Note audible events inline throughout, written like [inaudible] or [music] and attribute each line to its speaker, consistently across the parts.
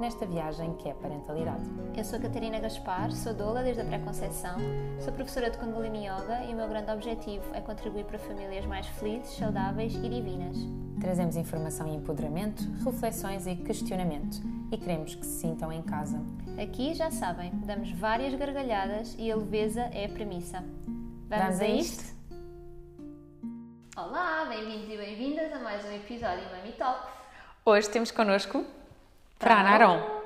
Speaker 1: nesta viagem que é a parentalidade.
Speaker 2: Eu sou a Catarina Gaspar, sou doula desde a pré-conceição, sou professora de Kundalini Yoga e o meu grande objetivo é contribuir para famílias mais felizes, saudáveis e divinas.
Speaker 1: Trazemos informação e empoderamento, reflexões e questionamento e queremos que se sintam em casa.
Speaker 2: Aqui, já sabem, damos várias gargalhadas e a leveza é a premissa. Vamos,
Speaker 1: Vamos a isto?
Speaker 2: Olá, bem-vindos e bem-vindas a mais um episódio Mami Talks.
Speaker 1: Hoje temos connosco Fran Aron.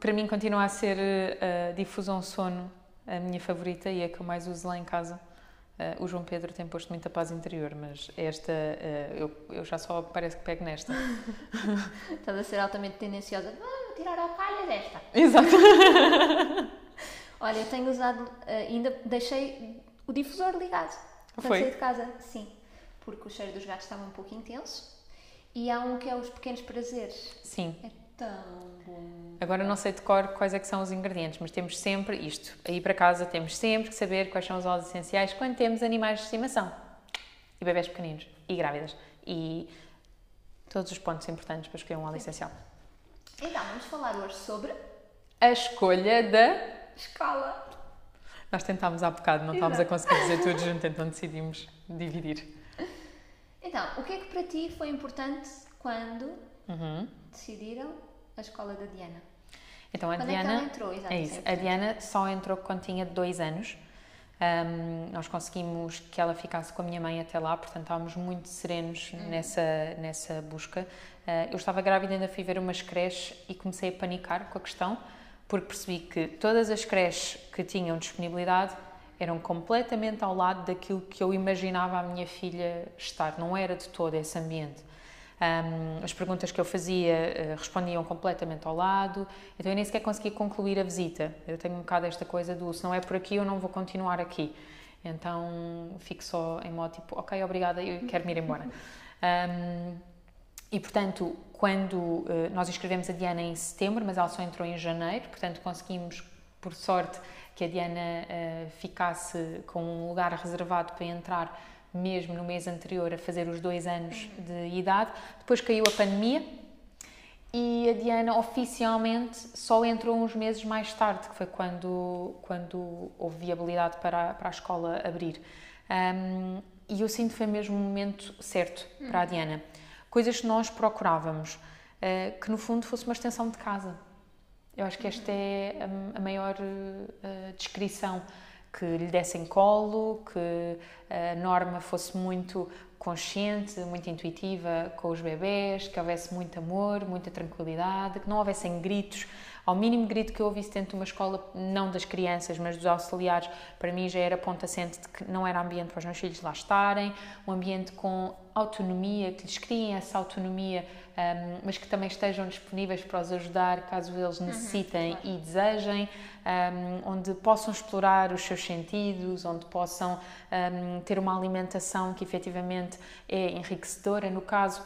Speaker 1: Para mim continua a ser a difusão sono a minha favorita e a que eu mais uso lá em casa. Uh, o João Pedro tem posto muita paz interior, mas esta, uh, eu, eu já só parece que pego nesta. [laughs]
Speaker 2: Estás a ser altamente tendenciosa. Ah, vou tirar a calha desta.
Speaker 1: Exato. [laughs]
Speaker 2: Olha, eu tenho usado, uh, ainda deixei o difusor ligado. Quando
Speaker 1: Foi?
Speaker 2: saí de casa, sim. Porque o cheiro dos gatos estava um pouco intenso. E há um que é os pequenos prazeres.
Speaker 1: Sim.
Speaker 2: É tão bom.
Speaker 1: Agora não sei de cor quais é que são os ingredientes, mas temos sempre isto. Aí para casa temos sempre que saber quais são os óleos essenciais quando temos animais de estimação. E bebés pequeninos. E grávidas. E todos os pontos importantes para escolher um óleo essencial.
Speaker 2: Então, vamos falar hoje sobre
Speaker 1: A escolha da...
Speaker 2: escala.
Speaker 1: Nós tentámos há bocado, não estávamos a conseguir dizer tudo junto, então decidimos dividir.
Speaker 2: Então, o que é que para ti foi importante quando
Speaker 1: Uhum.
Speaker 2: decidiram a escola da Diana?
Speaker 1: Então a
Speaker 2: Quando é que
Speaker 1: Diana.
Speaker 2: ela entrou, exato,
Speaker 1: É
Speaker 2: isso
Speaker 1: A Diana só entrou quando tinha dois anos. Ahm, nós conseguimos que ela ficasse com a minha mãe até lá, portanto estávamos muito serenos
Speaker 2: Hum.
Speaker 1: nessa, nessa busca. Ah, eu estava grávida, ainda fui ver umas creches e comecei a panicar com a questão, porque percebi que todas as creches que tinham disponibilidade eram completamente ao lado daquilo que eu imaginava a minha filha estar, não era de todo esse ambiente. Um, as perguntas que eu fazia eh, respondiam completamente ao lado, então eu nem sequer conseguia concluir a visita. Eu tenho um bocado esta coisa do se não é por aqui, eu não vou continuar aqui. Então fico só em modo tipo, ok, obrigada, eu quero me ir embora. [laughs] Um, e portanto, quando eh, nós inscrevemos a Diana em setembro, mas ela só entrou em janeiro, portanto conseguimos, por sorte, que a Diana eh, ficasse com um lugar reservado para entrar mesmo no mês anterior a fazer os dois anos de idade. Depois caiu a pandemia e a Diana oficialmente só entrou uns meses mais tarde, que foi quando, quando houve viabilidade para, a- para a escola abrir. Um, e eu sinto que foi mesmo o momento certo para a Diana. Coisas que nós procurávamos, eh, que no fundo fosse uma extensão de casa. Eu acho que esta é a, maior eh, descrição. Que lhe dessem colo, que a norma fosse muito consciente, muito intuitiva com os bebés, que houvesse muito amor, muita tranquilidade, que não houvessem gritos. Ao mínimo grito que eu ouvisse dentro de uma escola, não das crianças, mas dos auxiliares, para mim já era ponto assente de que não era ambiente para os meus filhos lá estarem, um ambiente com autonomia, que lhes criem essa autonomia, um, mas que também estejam disponíveis para os ajudar caso eles necessitem e desejem, um, onde possam explorar os seus sentidos, onde possam um, ter uma alimentação que efetivamente é enriquecedora. No caso,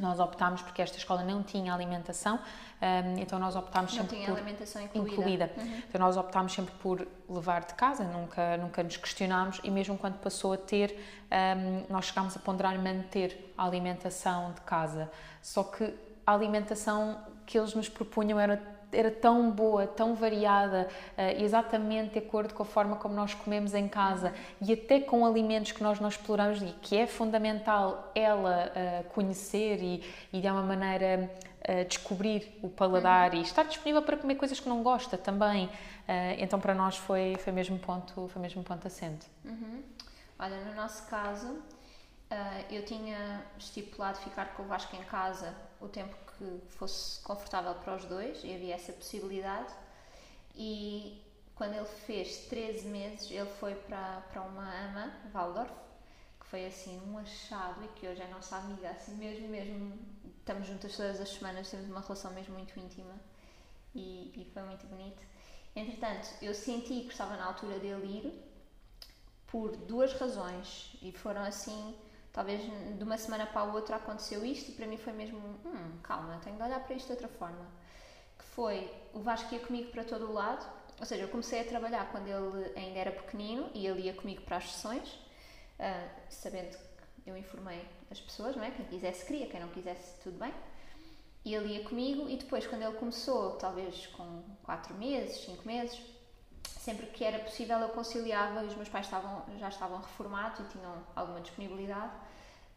Speaker 1: nós optámos porque esta escola não tinha alimentação, um, então nós optámos
Speaker 2: Não
Speaker 1: sempre por
Speaker 2: alimentação incluída.
Speaker 1: incluída. Então nós optámos sempre por levar de casa, nunca, nunca nos questionámos e mesmo quando passou a ter, hum, nós chegámos a ponderar manter a alimentação de casa. Só que a alimentação que eles nos propunham era era tão boa, tão variada, eh, exatamente de acordo com a forma como nós comemos em casa e até com alimentos que nós não exploramos e que é fundamental ela eh, conhecer e, e de uma maneira eh, descobrir o paladar e estar disponível para comer coisas que não gosta também. Então para nós foi foi mesmo ponto foi mesmo ponto assente.
Speaker 2: Uhum. Olha, no nosso caso, ah, eu tinha estipulado ficar com o Vasco em casa o tempo que fosse confortável para os dois e havia essa possibilidade. E quando ele fez 13 meses, ele foi para, para uma ama, Waldorf, que foi assim um achado e que hoje é nossa amiga, assim mesmo, mesmo. Estamos juntas todas as semanas, temos uma relação mesmo muito íntima e, e foi muito bonito. Entretanto, eu senti que estava na altura dele ir por duas razões e foram assim, talvez de uma semana para a outra aconteceu isto e para mim foi mesmo, hum, calma, tenho de olhar para isto de outra forma. Que foi, o Vasco ia comigo para todo o lado, ou seja, eu comecei a trabalhar quando ele ainda era pequenino e ele ia comigo para as sessões, uh, sabendo que eu informei as pessoas, não é? Quem quisesse queria, quem não quisesse, tudo bem. E ele ia comigo e depois, quando ele começou, talvez com 4 meses, 5 meses, sempre que era possível eu conciliava, os meus pais estavam, já estavam reformados e tinham alguma disponibilidade.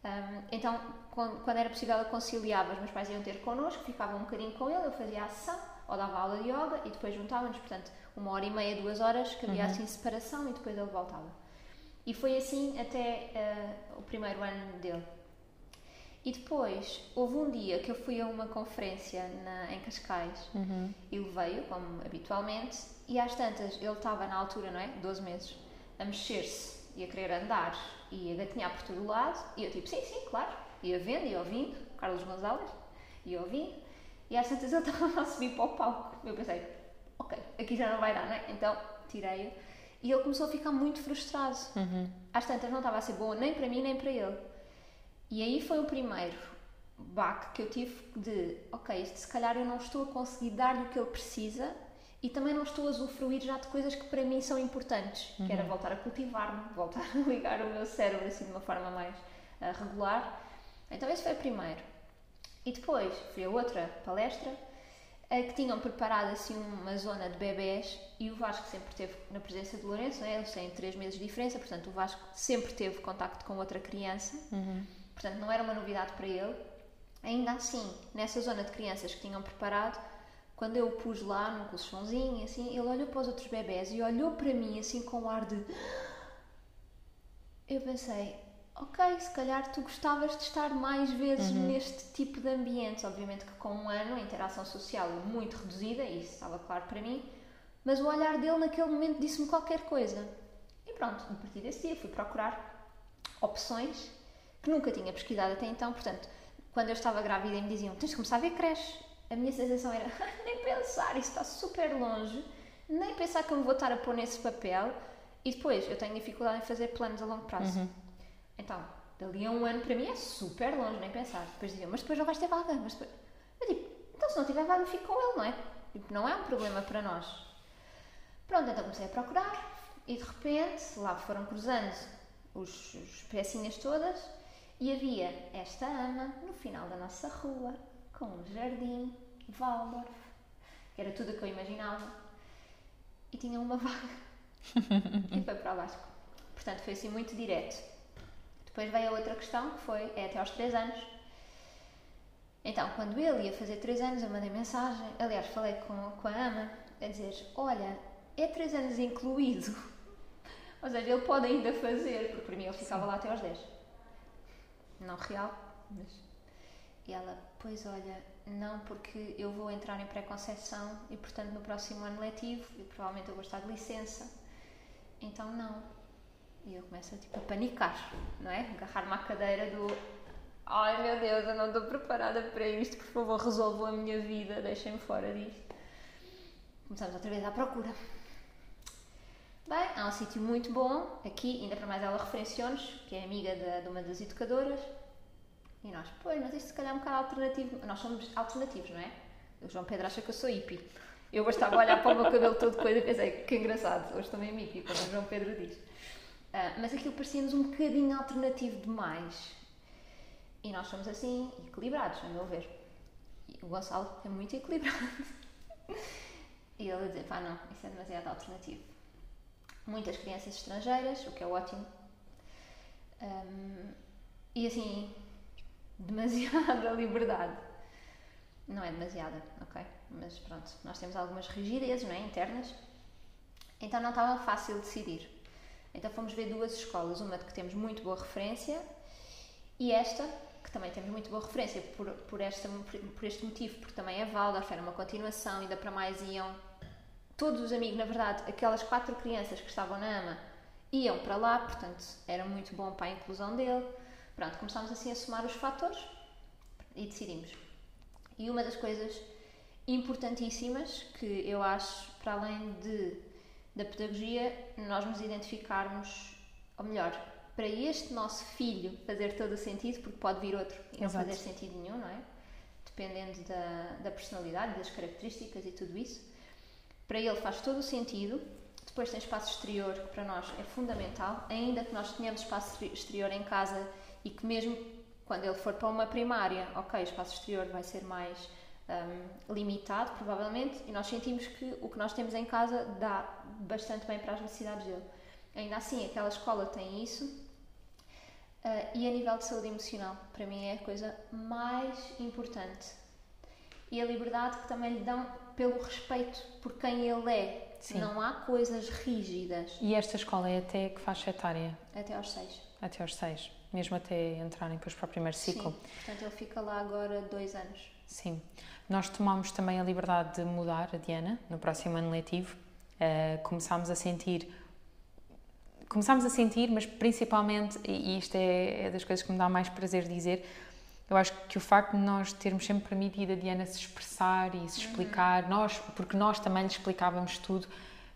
Speaker 2: Um, então, quando, quando, era possível eu conciliava, os meus pais iam ter connosco, ficava um bocadinho com ele, eu fazia a sessão, ou dava aula de yoga e depois juntávamos, portanto, uma hora e meia, duas horas, que havia uhum. assim separação e depois ele voltava. E foi assim até uh, o primeiro ano dele. E depois, houve um dia que eu fui a uma conferência na, em Cascais, uhum. ele veio, como habitualmente, e às tantas, ele estava na altura, não é? 12 meses, a mexer-se e a querer andar e a gatinhar por todo o lado, e eu tipo, sim, sim, claro, ia vendo, ia ouvindo, Carlos Gonzalez, ia ouvindo, e às tantas ele [laughs] estava a subir para o palco. Eu pensei, ok, aqui já não vai dar, não é? Então, tirei-o. E ele começou a ficar muito frustrado. Uhum. Às tantas não estava a ser boa nem para mim nem para ele. E aí foi o primeiro baque que eu tive de, ok, se calhar eu não estou a conseguir dar-lhe o que ele precisa e também não estou a usufruir já de coisas que para mim são importantes, uhum. que era uhum. voltar a cultivar-me, voltar a [laughs] ligar o meu cérebro assim de uma forma mais uh, regular. Então esse foi o primeiro. E depois fui a outra palestra uh, que tinham preparado assim uma zona de bebés e o Vasco sempre teve na presença de Lourenço, né? eles têm três meses de diferença, portanto o Vasco sempre teve contacto com outra criança. Uhum portanto não era uma novidade para ele. Ainda assim, nessa zona de crianças que tinham preparado, quando eu o pus lá num colchãozinho, assim, ele olhou para os outros bebés e olhou para mim assim com um ar de. [gasps] Eu pensei, ok, se calhar tu gostavas de estar mais vezes uhum. neste tipo de ambiente. Obviamente que com um ano a interação social é muito reduzida, isso estava claro para mim, mas o olhar dele naquele momento disse-me qualquer coisa. E pronto, a partir desse dia fui procurar opções que nunca tinha pesquisado até então, portanto, quando eu estava grávida e me diziam tens de começar a ver creche, a minha sensação era [laughs] nem pensar, isso está super longe, nem pensar que eu me vou estar a pôr nesse papel e depois eu tenho dificuldade em fazer planos a longo prazo. Uhum. Então, dali a um ano para mim é super longe, nem pensar. Depois diziam, mas depois não vais ter vaga. Mas depois... Eu digo, então se não tiver vaga, fico com ele, não é? Tipo, não é um problema para nós. Pronto, então comecei a procurar e de repente lá foram cruzando os, os pecinhas todas e havia esta ama no final da nossa rua, com jardim, Waldorf, que era tudo o que eu imaginava, e tinha uma vaga. [laughs] e foi para o Vasco. Portanto, foi assim muito direto. Depois veio a outra questão, que foi, é até aos 3 anos. Então, quando ele ia fazer 3 anos, eu mandei mensagem, aliás, falei com, com a ama, a dizer, olha, é 3 anos incluído. [laughs] Ou seja, ele pode ainda fazer, porque para mim ele ficava Sim. lá até aos 10 não real, mas. E ela, pois olha, não, porque eu vou entrar em pré-conceição e, portanto, no próximo ano letivo, e provavelmente eu vou estar de licença, então não. E eu começo tipo, a panicar, não é? Agarrar-me à cadeira do ai meu Deus, eu não estou preparada para isto, por favor, resolvam a minha vida, deixem-me fora disto. Começamos outra vez à procura. Bem, há um sítio muito bom, aqui, ainda para mais ela referenciou-nos, que é amiga de, de, uma das educadoras, e nós, pois, mas isto se calhar é um bocado alternativo. Nós somos alternativos, não é? O João Pedro acha que eu sou hippie. Eu bastava olhar para o meu cabelo todo coisa e pensei, que engraçado, hoje também é hippie, como o João Pedro diz. Uh, mas aquilo parecia-nos um bocadinho alternativo demais. E nós somos assim, equilibrados, a meu ver. E o Gonçalo é muito equilibrado. [laughs] e ele a dizer, pá, não, isso é demasiado alternativo muitas crianças estrangeiras, o que é ótimo. Um, e assim, demasiada [laughs] liberdade. Não é demasiada, ok? Mas pronto, nós temos algumas rigidezes não é? internas, então não estava fácil decidir. Então fomos ver duas escolas, uma de que temos muito boa referência e esta, que também temos muito boa referência por, por, esta, por este motivo, porque também é Waldorf, era uma continuação, ainda para mais iam todos os amigos, na verdade, aquelas quatro crianças que estavam na AMA iam para lá, portanto era muito bom para a inclusão dele. Pronto, começámos assim a somar os fatores e decidimos. E uma das coisas importantíssimas que eu acho, para além de, da pedagogia, nós nos identificarmos ou melhor, para este nosso filho fazer todo o sentido, porque pode vir outro e não fazer sentido nenhum, não é? Dependendo da, da personalidade, das características e tudo isso. Para ele faz todo o sentido. Depois tem espaço exterior, que para nós é fundamental, ainda que nós tenhamos espaço exterior em casa e que mesmo quando ele for para uma primária, ok, o espaço exterior vai ser mais um, limitado, provavelmente, e nós sentimos que o que nós temos em casa dá bastante bem para as necessidades dele. Ainda assim, aquela escola tem isso. Uh, e a nível de saúde emocional, para mim é a coisa mais importante. E a liberdade que também lhe dão pelo respeito por quem ele é.
Speaker 1: Sim.
Speaker 2: Não há coisas rígidas.
Speaker 1: E esta escola é até que faixa etária?
Speaker 2: Até aos seis.
Speaker 1: Até aos seis. Mesmo até entrarem depois para o primeiro ciclo?
Speaker 2: Sim. Portanto, ele fica lá agora dois anos.
Speaker 1: Sim. Nós tomamos também a liberdade de mudar a Diana no próximo ano letivo. Uh, começámos a sentir começámos a sentir, mas principalmente, e isto é, é, das coisas que me dá mais prazer dizer, eu acho que o facto de nós termos sempre permitido a Diana se expressar e se explicar, uhum. nós, porque nós também lhe explicávamos tudo,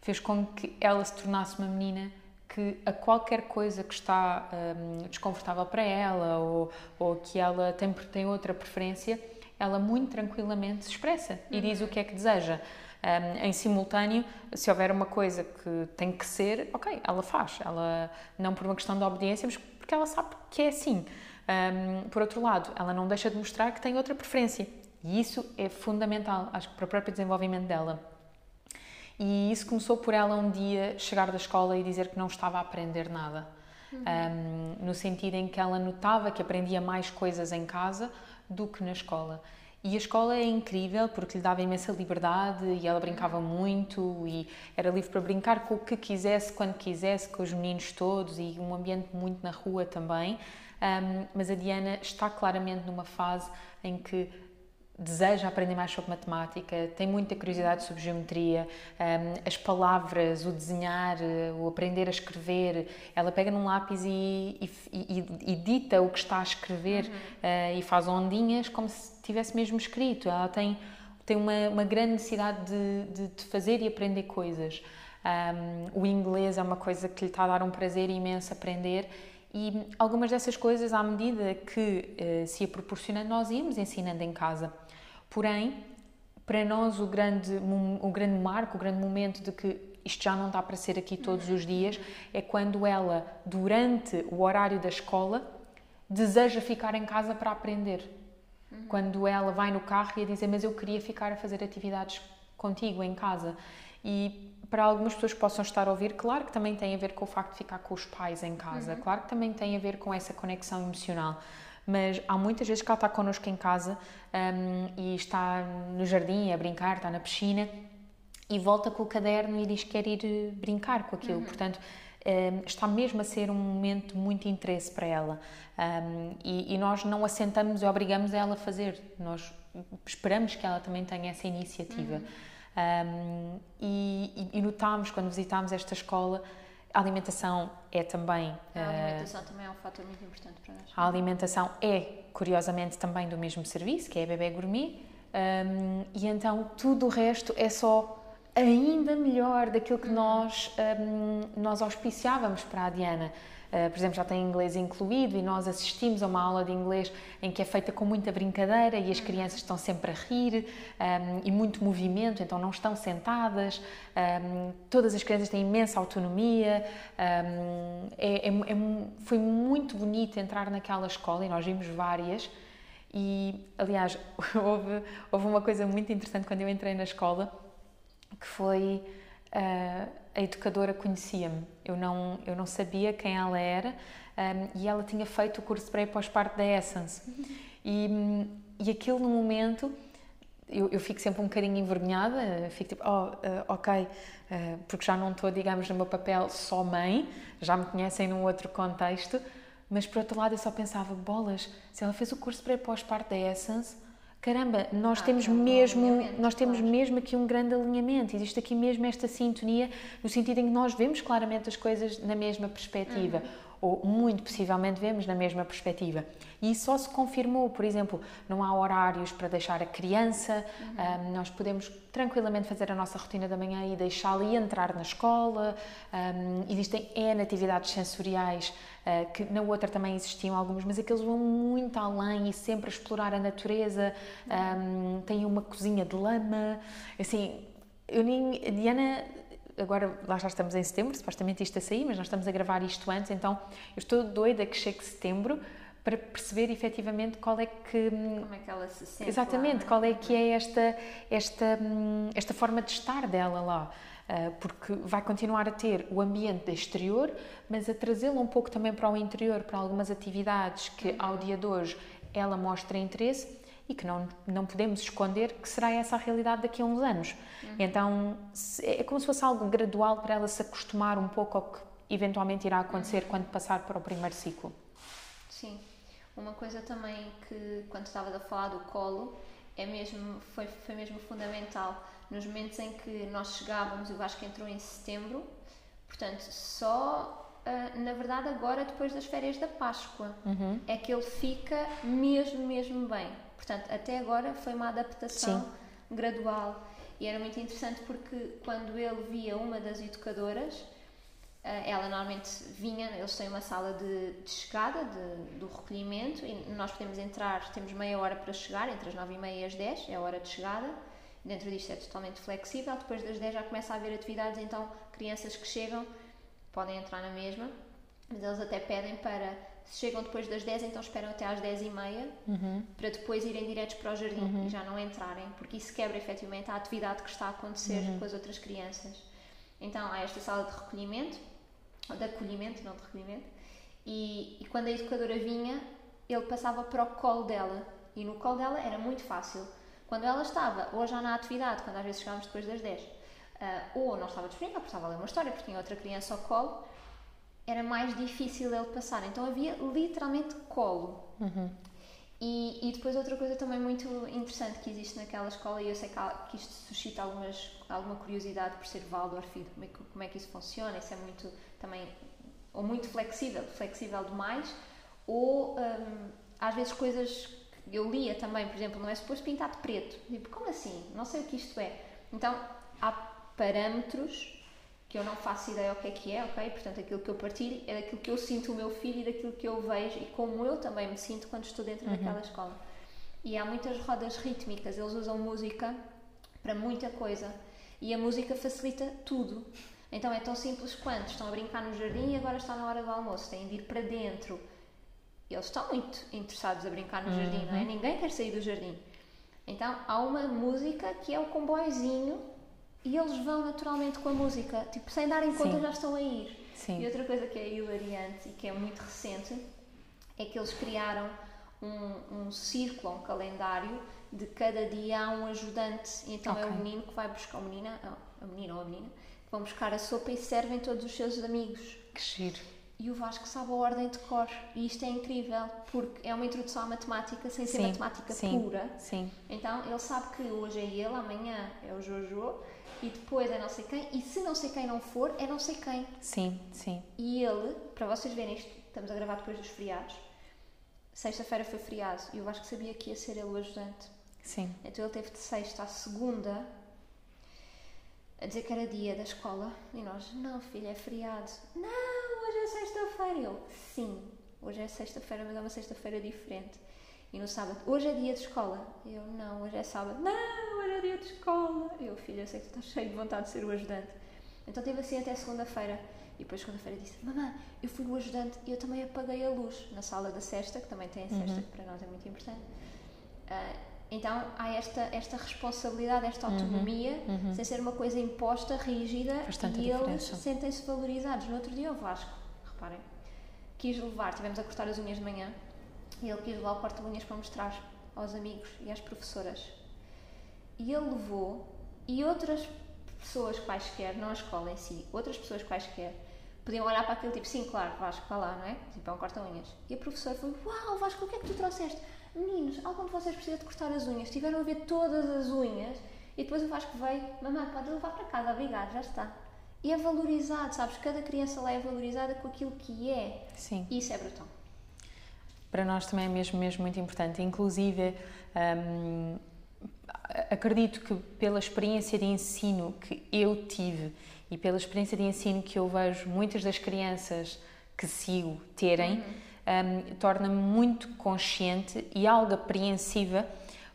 Speaker 1: fez com que ela se tornasse uma menina que a qualquer coisa que está um, desconfortável para ela ou, ou que ela tem, tem outra preferência, ela muito tranquilamente se expressa e uhum. diz o que é que deseja. Um, em simultâneo, se houver uma coisa que tem que ser, ok, ela faz. Ela não por uma questão de obediência, mas porque ela sabe que é assim. Um, por outro lado, ela não deixa de mostrar que tem outra preferência. E isso é fundamental, acho que para o próprio desenvolvimento dela. E isso começou por ela um dia chegar da escola e dizer que não estava a aprender nada. Uhum. Um, no sentido em que ela notava que aprendia mais coisas em casa do que na escola. E a escola é incrível porque lhe dava imensa liberdade e ela brincava muito e era livre para brincar com o que quisesse, quando quisesse, com os meninos todos e um ambiente muito na rua também. Um, mas a Diana está claramente numa fase em que deseja aprender mais sobre matemática, tem muita curiosidade sobre geometria, um, as palavras, o desenhar, o aprender a escrever. Ela pega num lápis e, e, e, dita o que está a escrever uhum. uh, e faz ondinhas como se tivesse mesmo escrito. Ela tem, tem uma, uma grande necessidade de, de, de fazer e aprender coisas. Um, o inglês é uma coisa que lhe está a dar um prazer imenso aprender e algumas dessas coisas, à medida que uh, se ia proporcionando, nós íamos ensinando em casa. Porém, para nós o grande, o grande marco, o grande momento de que isto já não dá para ser aqui todos os dias, é quando ela, durante o horário da escola, deseja ficar em casa para aprender. Uhum. Quando ela vai no carro e a dizer, mas eu queria ficar a fazer atividades contigo em casa. E para algumas pessoas que possam estar a ouvir, claro que também tem a ver com o facto de ficar com os pais em casa, uhum. claro que também tem a ver com essa conexão emocional mas há muitas vezes que ela está connosco em casa um, e está no jardim a brincar, está na piscina e volta com o caderno e diz que quer ir eh, brincar com aquilo. Uhum. Portanto, um, está mesmo a ser um momento de muito interesse para ela. Um, e, e, nós não assentamos e obrigamos ela a fazer, nós esperamos que ela também tenha essa iniciativa. Uhum. Um, e, e, notámos quando visitámos esta escola a alimentação é também.
Speaker 2: A alimentação uh, também é um fator muito importante para nós.
Speaker 1: A alimentação é, curiosamente, também do mesmo serviço, que é a Bebé Gourmet, um, e então tudo o resto é só ainda melhor daquilo que nós, um, nós auspiciávamos para a Diana. Uh, por exemplo, já tem inglês incluído e nós assistimos a uma aula de inglês em que é feita com muita brincadeira e as uhum. crianças estão sempre a rir um, e muito movimento, então não estão sentadas. Um, todas as crianças têm imensa autonomia. Um, é, é, é, foi muito bonito entrar naquela escola e nós vimos várias. E, aliás, [laughs] houve, houve uma coisa muito interessante quando eu entrei na escola que foi. Uh, a educadora conhecia-me. Eu não, eu não sabia quem ela era um, e ela tinha feito o curso pré pós-parte da Essence. E, e aquilo no momento, eu, eu fico sempre um bocadinho envergonhada, fico tipo, oh, uh, ok, uh, porque já não estou, digamos, no meu papel só mãe, já me conhecem num outro contexto, mas por outro lado eu só pensava, bolas, se ela fez o curso pré pós-parte da Essence, caramba, nós ah, temos mesmo, nós temos claro. mesmo aqui um grande alinhamento, existe aqui mesmo esta sintonia, no sentido em que nós vemos claramente as coisas na mesma perspectiva. Uhum. ou muito possivelmente vemos na mesma perspectiva. E só se confirmou, por exemplo, não há horários para deixar a criança, uhum. um, nós podemos tranquilamente fazer a nossa rotina da manhã e deixá-la entrar na escola. Um, existem N atividades sensoriais que na outra também existiam algumas, mas aqueles vão muito além e sempre a explorar a natureza. Um, tem uma cozinha de lama, assim, eu nem. Diana agora lá já estamos em setembro, supostamente isto a sair, mas nós estamos a gravar isto antes, então eu estou doida que chegue setembro para perceber efetivamente qual é que
Speaker 2: como é que ela se sente
Speaker 1: exatamente
Speaker 2: lá,
Speaker 1: qual é que é esta esta esta forma de estar dela lá ah, porque vai continuar a ter o ambiente exterior mas a trazê-la um pouco também para o interior para algumas atividades que ao dia de hoje ela mostra interesse e que não, não podemos esconder que será essa a realidade daqui a uns anos. Uhum. Então é como se fosse algo gradual para ela se acostumar um pouco ao que eventualmente irá acontecer uhum. quando passar para o primeiro ciclo.
Speaker 2: Sim. Uma coisa também que, quando estavas a falar do colo, é mesmo, foi, foi mesmo fundamental. Nos momentos em que nós chegávamos, o Vasco entrou em setembro, portanto, só Uh, na verdade, agora depois das férias da Páscoa, uhum. é que ele fica mesmo, mesmo bem. Portanto, até agora foi uma adaptação Sim. gradual e era muito interessante porque quando ele via uma das educadoras, ela normalmente vinha, eles têm uma sala de, de chegada, de, do recolhimento, e nós podemos entrar, temos meia hora para chegar, entre as 9 e meia e as 10, é a hora de chegada. Dentro disto é totalmente flexível. Depois das 10 já começa a haver atividades, então crianças que chegam podem entrar na mesma, mas eles até pedem para se chegam depois das 10, então esperam até às 10 e meia uhum. para depois irem diretos para o jardim uhum. e já não entrarem, porque isso quebra efetivamente a atividade que está a acontecer uhum. com as outras crianças. Então há esta sala de recolhimento, de acolhimento, não de recolhimento, e, e quando a educadora vinha, ele passava para o colo dela e no colo dela era muito fácil. Quando ela estava, ou já na atividade, quando às vezes chegávamos depois das 10, uh, ou não estava disponível, porque estava a ler uma história, porque tinha outra criança ao colo, era mais difícil ele passar. Então havia literalmente colo. Uhum. E, e, depois outra coisa também muito interessante que existe naquela escola, e eu sei que, há, que isto suscita algumas, alguma curiosidade por ser Waldorf e como é, que, como é que isso funciona, isso é muito também, ou muito flexível, flexível demais, ou um, às vezes coisas que eu lia também, por exemplo, não é suposto pintar de preto. Tipo, como assim? Não sei o que isto é. Então há parâmetros que eu não faço ideia o que é que é, ok? Portanto, aquilo que eu partilho é daquilo que eu sinto o meu filho e daquilo que eu vejo e como eu também me sinto quando estou dentro uhum. daquela escola. E há muitas rodas rítmicas, eles usam música para muita coisa e a música facilita tudo. Então é tão simples quanto estão a brincar no jardim e agora está na hora do almoço, têm de ir para dentro. Eles estão muito interessados a brincar no uhum. jardim, não é? Uhum. Ninguém quer sair do jardim. Então há uma música que é o comboiozinho e eles vão naturalmente com a música, tipo, sem darem conta Sim. já estão a ir. Sim. E outra coisa que é hilariante e que é muito recente é que eles criaram um, um círculo, um calendário de cada dia há um ajudante. E então okay. é o menino que vai buscar, a menina, a menina ou a menina, que vão buscar a sopa e servem todos os seus amigos.
Speaker 1: Que giro.
Speaker 2: E o Vasco sabe a ordem de cor. E isto é incrível, porque é uma introdução à matemática sem ser sim, matemática
Speaker 1: sim,
Speaker 2: pura.
Speaker 1: Sim.
Speaker 2: Então ele sabe que hoje é ele, amanhã é o Jojo e depois é não sei quem, e se não sei quem não for, é não sei quem.
Speaker 1: Sim, sim.
Speaker 2: E ele, para vocês verem isto, estamos a gravar depois dos feriados. Sexta-feira foi feriado e acho que sabia que ia ser ele o ajudante.
Speaker 1: Sim.
Speaker 2: Então ele teve de sexta à segunda a dizer que era dia da escola e nós, não, filha, é feriado. Não, hoje é sexta-feira. Eu, sim, hoje é sexta-feira, mas é uma sexta-feira diferente. E no sábado, hoje é dia de escola. Eu, não, hoje é sábado. Não, hoje é dia de escola. Eu, filho, eu sei que tu estás cheio de vontade de ser o ajudante. Então teve assim até segunda-feira. E depois, segunda-feira, disse: Mamãe, eu fui o ajudante e eu também apaguei a luz na sala da cesta, que também tem a cesta, uhum. que para nós é muito importante. Uh, então há esta, esta responsabilidade, esta uhum. autonomia, uhum. Uhum. sem ser uma coisa imposta, rígida, Bastante e eles sentem-se valorizados. No outro dia, o Vasco, reparem, quis levar, tivemos a cortar as unhas de manhã e ele quis levar o porta-unhas para mostrar aos amigos e às professoras. E ele levou, e outras pessoas quaisquer, não a escola em si, outras pessoas quaisquer, podiam olhar para aquilo tipo, sim, claro, Vasco, vai lá, não é? Tipo, é um corta-unhas. E a professora foi, uau, Vasco, o que é que tu trouxeste? Meninos, algum de vocês precisa de cortar as unhas? Tiveram a ver todas as unhas. E depois o Vasco veio, mamãe, pode levar para casa, obrigado, já está. e é valorizado, sabes? Cada criança lá é valorizada com aquilo que é.
Speaker 1: Sim.
Speaker 2: E isso é brutal.
Speaker 1: Para nós também é mesmo, mesmo muito importante. Inclusive, hum, acredito que pela experiência de ensino que eu tive e pela experiência de ensino que eu vejo muitas das crianças que sigo terem, uhum. Um, torna-me muito consciente e algo apreensiva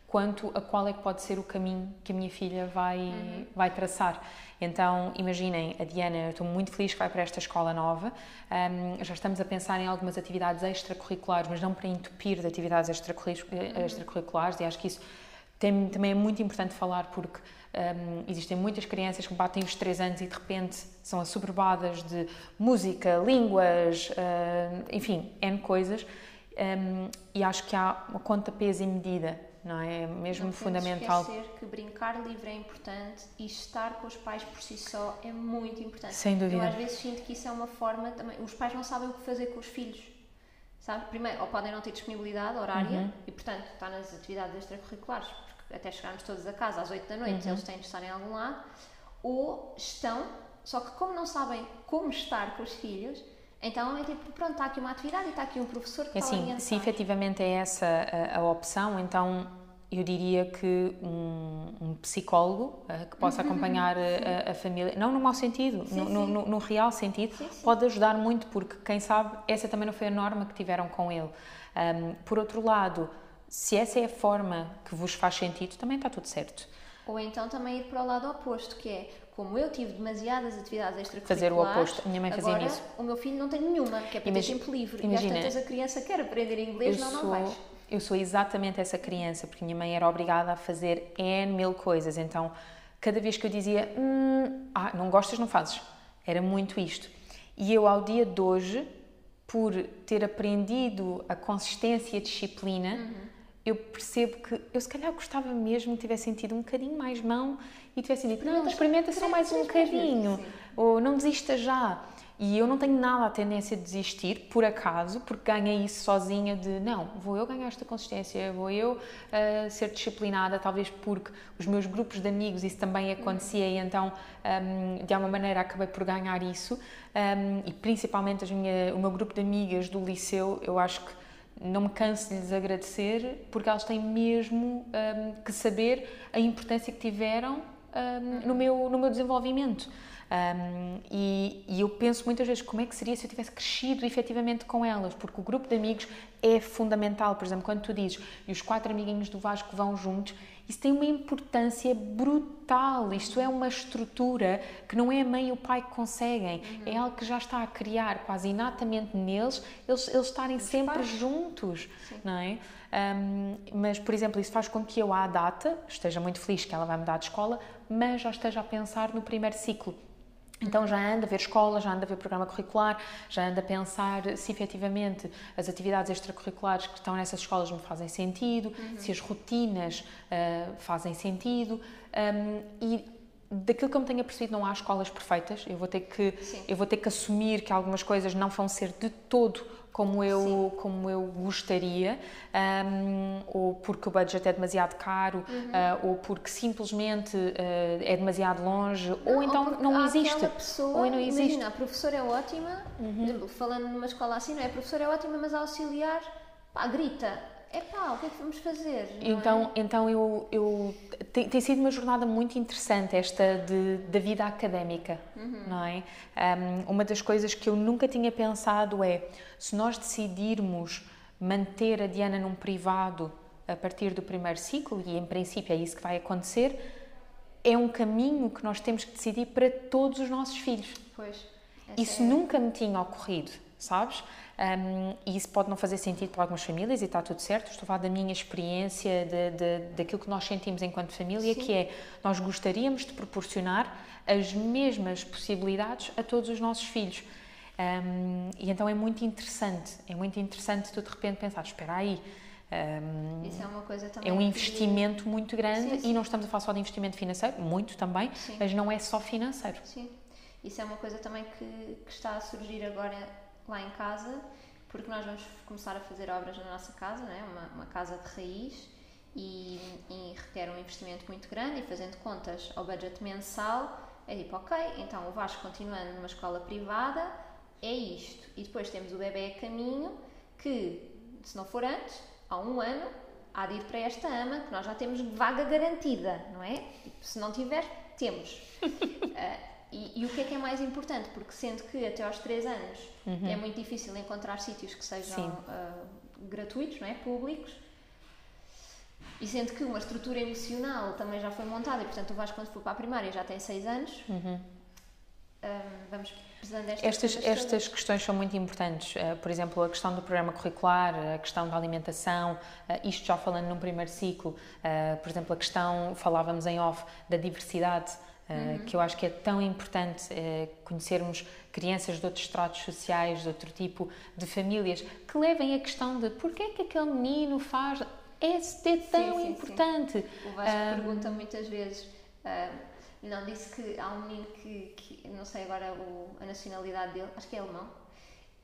Speaker 1: quanto a qual é que pode ser o caminho que a minha filha vai, uhum. vai traçar. Então, imaginem, a Diana, eu estou muito feliz que vai para esta escola nova. Um, já estamos a pensar em algumas atividades extracurriculares, mas não para entupir de atividades uhum. extracurriculares, e acho que isso tem, também é muito importante falar porque um, existem muitas crianças que batem os 3 anos e de repente são assoberbadas de música, línguas, uh, enfim, N coisas. Um, e acho que há uma conta peso e medida, não é? é mesmo
Speaker 2: não
Speaker 1: fundamental.
Speaker 2: Não que brincar livre é importante e estar com os pais por si só é muito importante.
Speaker 1: Sem dúvida.
Speaker 2: Eu às vezes sinto que isso é uma forma também. Os pais não sabem o que fazer com os filhos. Sabe? Primeiro, ou podem não ter disponibilidade horária uhum. e, portanto, está nas atividades extracurriculares, até chegarmos todos a casa às 8 da noite, uhum. eles têm de estar em algum lado, ou estão, só que como não sabem como estar com os filhos, então é tipo, pronto, está aqui uma atividade e está aqui um professor que
Speaker 1: é
Speaker 2: está
Speaker 1: assim, Se efetivamente é essa a, a, opção, então eu diria que um, um psicólogo uh, que possa [laughs] acompanhar a, a, família, não no mau sentido, sim, no, sim. No, no, no, real sentido, sim, pode ajudar muito, porque quem sabe essa também não foi a norma que tiveram com ele. Um, por outro lado, se essa é a forma que vos faz sentido, também está tudo certo.
Speaker 2: Ou então também ir para o lado oposto, que é como eu tive demasiadas atividades extracurriculares.
Speaker 1: Fazer o oposto. A minha mãe fazia
Speaker 2: agora,
Speaker 1: isso.
Speaker 2: O meu filho não tem nenhuma, que é para Imagina, ter tempo livre. Imagina, e às tantas a criança quer aprender inglês, não, sou, não vais.
Speaker 1: Eu sou exatamente essa criança, porque minha mãe era obrigada a fazer N mil coisas. Então, cada vez que eu dizia, hum, ah, não gostas, não fazes. Era muito isto. E eu, ao dia de hoje, por ter aprendido a consistência e a disciplina, uhum eu percebo que eu se calhar gostava mesmo que tivesse sentido um bocadinho mais mão e tivesse dito, não, experimenta só mais um bocadinho, ou não desista já. E eu não tenho nada a tendência de desistir, por acaso, porque ganhei isso sozinha de, não, vou eu ganhar esta consistência, vou eu uh, ser disciplinada, talvez porque os meus grupos de amigos isso também acontecia e então, um, de alguma maneira, acabei por ganhar isso. Um, e principalmente as minha, o meu grupo de amigas do liceu, eu acho que não me canso de lhes agradecer porque elas têm mesmo um, que saber a importância que tiveram um, no, meu, no meu desenvolvimento. Um, e, e, eu penso muitas vezes como é que seria se eu tivesse crescido efetivamente com elas, porque o grupo de amigos é fundamental. Por exemplo, quando tu dizes e os quatro amiguinhos do Vasco vão juntos, isso tem uma importância brutal. Isto é uma estrutura que não é a mãe e o pai que conseguem, uhum. é algo que já está a criar quase inatamente neles, eles, eles estarem Os sempre pais. juntos, Sim. não é? Um, mas, por exemplo, isso faz com que eu, à data, esteja muito feliz que ela vai mudar de escola, mas já esteja a pensar no primeiro ciclo. Então já anda a ver escola, já anda a ver programa curricular, já anda a pensar se efetivamente as atividades extracurriculares que estão nessas escolas me fazem sentido, uhum. se as rotinas uh, fazem sentido. Um, e daquilo que eu me tenho apercebido não há escolas perfeitas, eu vou ter que eu vou ter que assumir que algumas coisas não vão ser de todo como eu, como eu gostaria, um, ou porque o budget é demasiado caro, uhum. uh, ou porque simplesmente uh, é demasiado longe, não, ou então ou não existe.
Speaker 2: Pessoa, ou não existe. Imagina, a professora é ótima, uhum. falando numa escola assim, não é? A professora é ótima, mas a auxiliar, pá, grita epá, o que é que vamos fazer?
Speaker 1: Então, é? então eu, eu tem, tem, sido uma jornada muito interessante esta de, da vida académica, uhum. não é? Um, uma das coisas que eu nunca tinha pensado é, se nós decidirmos manter a Diana num privado a partir do primeiro ciclo, e em princípio é isso que vai acontecer, é um caminho que nós temos que decidir para todos os nossos filhos.
Speaker 2: Pois.
Speaker 1: Isso é... nunca me tinha ocorrido, sabes? Um, e isso pode não fazer sentido para algumas famílias e está tudo certo. Estou a falar da minha experiência, de, de, daquilo que nós sentimos enquanto família, Sim. que é nós gostaríamos de proporcionar as mesmas possibilidades a todos os nossos filhos. Um, e então é muito interessante, é muito interessante tu de repente pensar, espera aí,
Speaker 2: um, Isso é uma coisa também.
Speaker 1: É um investimento que... muito grande sim, sim. e não estamos a falar só de investimento financeiro, muito também, sim. mas não é só financeiro.
Speaker 2: Sim, isso é uma coisa também que, que está a surgir agora lá em casa, porque nós vamos começar a fazer obras na nossa casa, né? uma, uma casa de raiz, e, e, requer um investimento muito grande. E fazendo contas ao budget mensal, É tipo, ok, então o Vasco continuando numa escola privada é isto. E depois temos o bebê a caminho que, se não for antes, há um ano, há de ir para esta ama, que nós já temos vaga garantida, não é? Tipo, se não tiver, temos. uh, [laughs] e, e, o que é que é mais importante? Porque sendo que até aos 3 anos uhum. é muito difícil encontrar sítios que sejam uh, gratuitos, não é? Públicos. E sendo que uma estrutura emocional também já foi montada, e portanto o Vasco quando for para a primária já tem 6 anos, uhum. vamos precisando destas
Speaker 1: estas, estas questões são muito importantes. Uh, por exemplo, a questão do programa curricular, a questão da alimentação, uh, isto já falando num primeiro ciclo, uh, por exemplo, a questão, falávamos em off, da diversidade. Uhum. que eu acho que é tão importante conhecermos crianças de outros estratos sociais, de outro tipo de famílias, que levem a questão de porquê é que aquele menino faz. É, é tão sim, sim, importante. Sim.
Speaker 2: O Vasco um, pergunta muitas vezes. Uh, não, disse que há um menino que, que não sei agora o, a nacionalidade dele, acho que é alemão,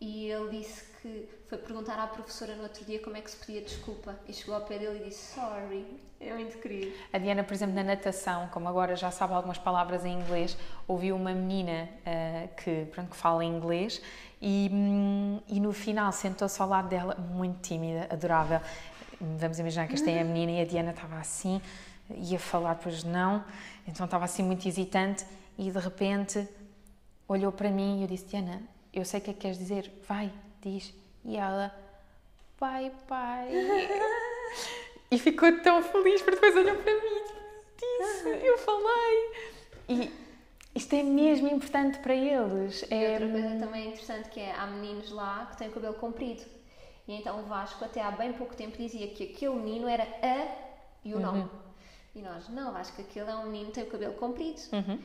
Speaker 2: e ele disse que foi perguntar à professora no outro dia como é que se pedia desculpa e chegou ao pé dele e disse sorry. É muito querido.
Speaker 1: A Diana, por exemplo, na natação, como agora já sabe algumas palavras em inglês, ouviu uma menina uh, que, pronto, que fala inglês e, hum, e no final sentou-se ao lado dela, muito tímida, adorável. Vamos imaginar que esta é a menina e a Diana estava assim, ia falar, pois não, então estava assim muito hesitante e de repente olhou para mim e eu disse: Diana, eu sei o que é que queres dizer, vai, diz. E ela, pai, [laughs] pai. e ficou tão feliz porque depois olhou para mim e disse: Eu falei. E isto é mesmo importante para eles.
Speaker 2: E é... outra coisa também interessante que é: há meninos lá que têm o cabelo comprido. E então o Vasco, até há bem pouco tempo, dizia que aquele menino era a e o nome. Uhum. E nós, não, que aquele é um menino que tem o cabelo comprido. Uhum.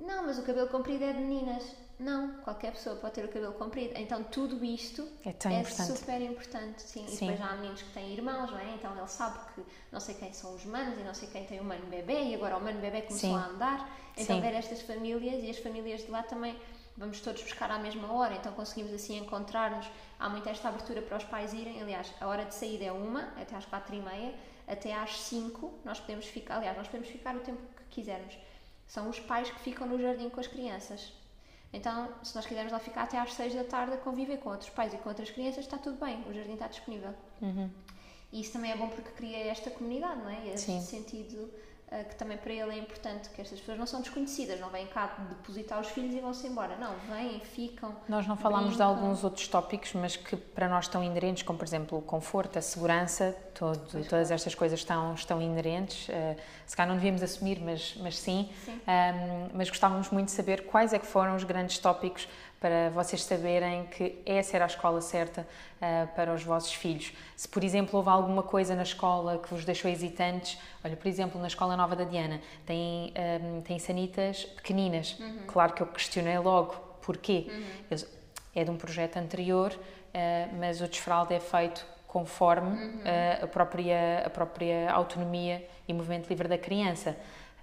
Speaker 2: Não, mas o cabelo comprido é de meninas. Não, qualquer pessoa pode ter o cabelo comprido. Então tudo isto é, é importante. super importante. Sim. sim. E depois há meninos que têm irmãos, não é? Então ele sabe que não sei quem são os manos e não sei quem tem o mano bebê e agora o mano bebê começou sim. a andar. Então sim. ver estas famílias e as famílias de lá também vamos todos buscar à mesma hora, então conseguimos assim encontrar-nos. Há muita esta abertura para os pais irem. Aliás, a hora de saída é uma, até às quatro e meia até às 5 nós podemos ficar, aliás, nós podemos ficar o tempo que quisermos. São os pais que ficam no jardim com as crianças. Então, se nós quisermos lá ficar até às 6 da tarde a conviver com outros pais e com outras crianças, está tudo bem, o jardim está disponível. Uhum. E isso também é bom porque cria esta comunidade, não é? Este Sim. sentido que também para ele é importante que estas pessoas não são desconhecidas, não vêm cá depositar os filhos e vão-se embora. Não, vêm, ficam.
Speaker 1: Nós não falámos brincam. de alguns outros tópicos, mas que para nós estão inerentes, como por exemplo o conforto, a segurança, todo, todas estas coisas estão, estão inerentes. Uh, se calhar não devíamos assumir, mas, mas sim. sim. Um, mas gostávamos muito de saber quais é que foram os grandes tópicos para vocês saberem que essa era a escola certa uh, para os vossos filhos. Se, por exemplo, houve alguma coisa na escola que vos deixou hesitantes, olha, por exemplo, na Escola Nova da Diana, tem, um, tem sanitas pequeninas. Uhum. Claro que eu questionei logo porquê. Uhum. é de um projeto anterior, uh, mas o desfraldo é feito conforme uhum. uh, a, própria, a própria autonomia e movimento livre da criança.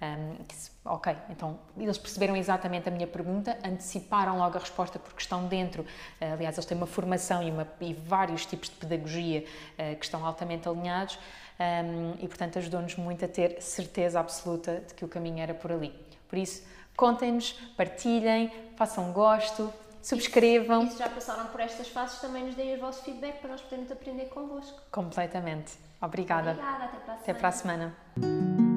Speaker 1: Um, disse, ok, então eles perceberam exatamente a minha pergunta, anteciparam logo a resposta porque estão dentro. Uh, aliás, eles têm uma formação e, uma, e vários tipos de pedagogia uh, que estão altamente alinhados um, e, portanto, ajudou-nos muito a ter certeza absoluta de que o caminho era por ali. Por isso, contem-nos, partilhem, façam gosto, subscrevam.
Speaker 2: E se já passaram por estas fases, também nos deem o vosso feedback para nós podermos aprender convosco.
Speaker 1: Completamente. Obrigada.
Speaker 2: Obrigada, até para a semana.
Speaker 1: Até para a semana.